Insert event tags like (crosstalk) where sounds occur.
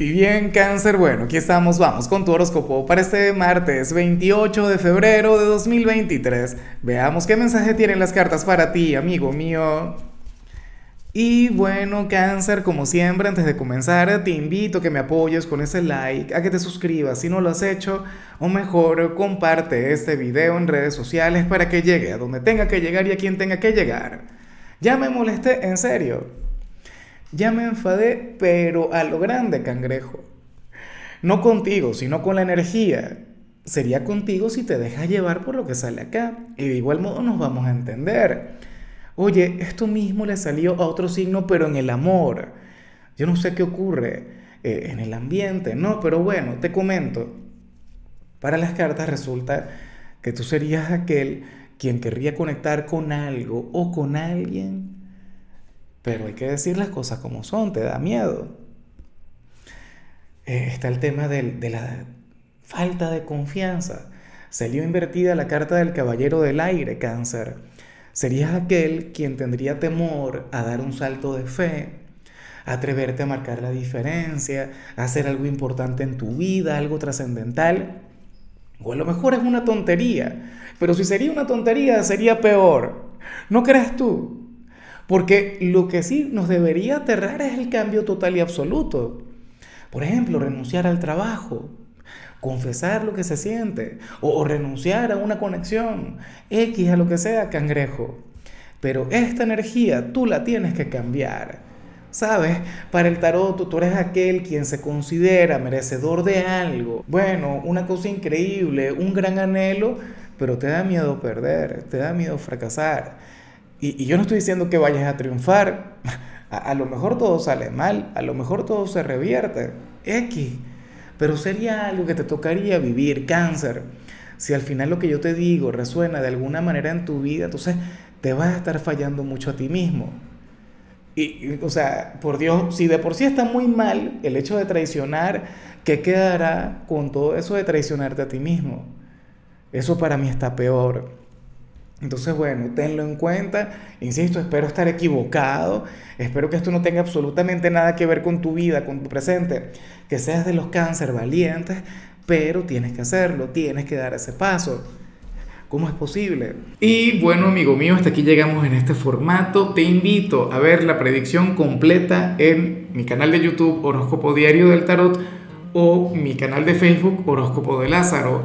Y bien, cáncer, bueno, aquí estamos, vamos con tu horóscopo para este martes 28 de febrero de 2023. Veamos qué mensaje tienen las cartas para ti, amigo mío. Y bueno, cáncer, como siempre, antes de comenzar, te invito a que me apoyes con ese like, a que te suscribas si no lo has hecho, o mejor, comparte este video en redes sociales para que llegue a donde tenga que llegar y a quien tenga que llegar. Ya me molesté, en serio. Ya me enfadé, pero a lo grande, cangrejo. No contigo, sino con la energía. Sería contigo si te dejas llevar por lo que sale acá. Y de igual modo nos vamos a entender. Oye, esto mismo le salió a otro signo, pero en el amor. Yo no sé qué ocurre eh, en el ambiente, ¿no? Pero bueno, te comento. Para las cartas resulta que tú serías aquel quien querría conectar con algo o con alguien pero hay que decir las cosas como son, te da miedo. Eh, está el tema de, de la falta de confianza. Salió invertida la carta del caballero del aire, cáncer. Serías aquel quien tendría temor a dar un salto de fe, a atreverte a marcar la diferencia, a hacer algo importante en tu vida, algo trascendental. O a lo mejor es una tontería, pero si sería una tontería sería peor. ¿No crees tú? Porque lo que sí nos debería aterrar es el cambio total y absoluto. Por ejemplo, renunciar al trabajo, confesar lo que se siente, o, renunciar a una conexión, X a lo que sea, cangrejo. Pero esta energía tú la tienes que cambiar. ¿Sabes? Para el tarot tú eres aquel quien se considera merecedor de algo. Bueno, una cosa increíble, un gran anhelo, pero te da miedo perder, te da miedo fracasar. Y, yo no estoy diciendo que vayas a triunfar. (laughs) A, lo mejor todo sale mal, a lo mejor todo se revierte. X. Pero sería algo que te tocaría vivir, cáncer. Si al final lo que yo te digo resuena de alguna manera en tu vida, entonces te vas a estar fallando mucho a ti mismo. Y, o sea, por Dios, si de por sí está muy mal el hecho de traicionar, ¿qué quedará con todo eso de traicionarte a ti mismo? Eso para mí está peor. Entonces, bueno, tenlo en cuenta. Insisto, espero estar equivocado. Espero que esto no tenga absolutamente nada que ver con tu vida, con tu presente. Que seas de los cáncer valientes, pero tienes que hacerlo, tienes que dar ese paso. ¿Cómo es posible? Y bueno, amigo mío, hasta aquí llegamos en este formato. Te invito a ver la predicción completa en mi canal de YouTube Horóscopo Diario del Tarot o mi canal de Facebook Horóscopo de Lázaro.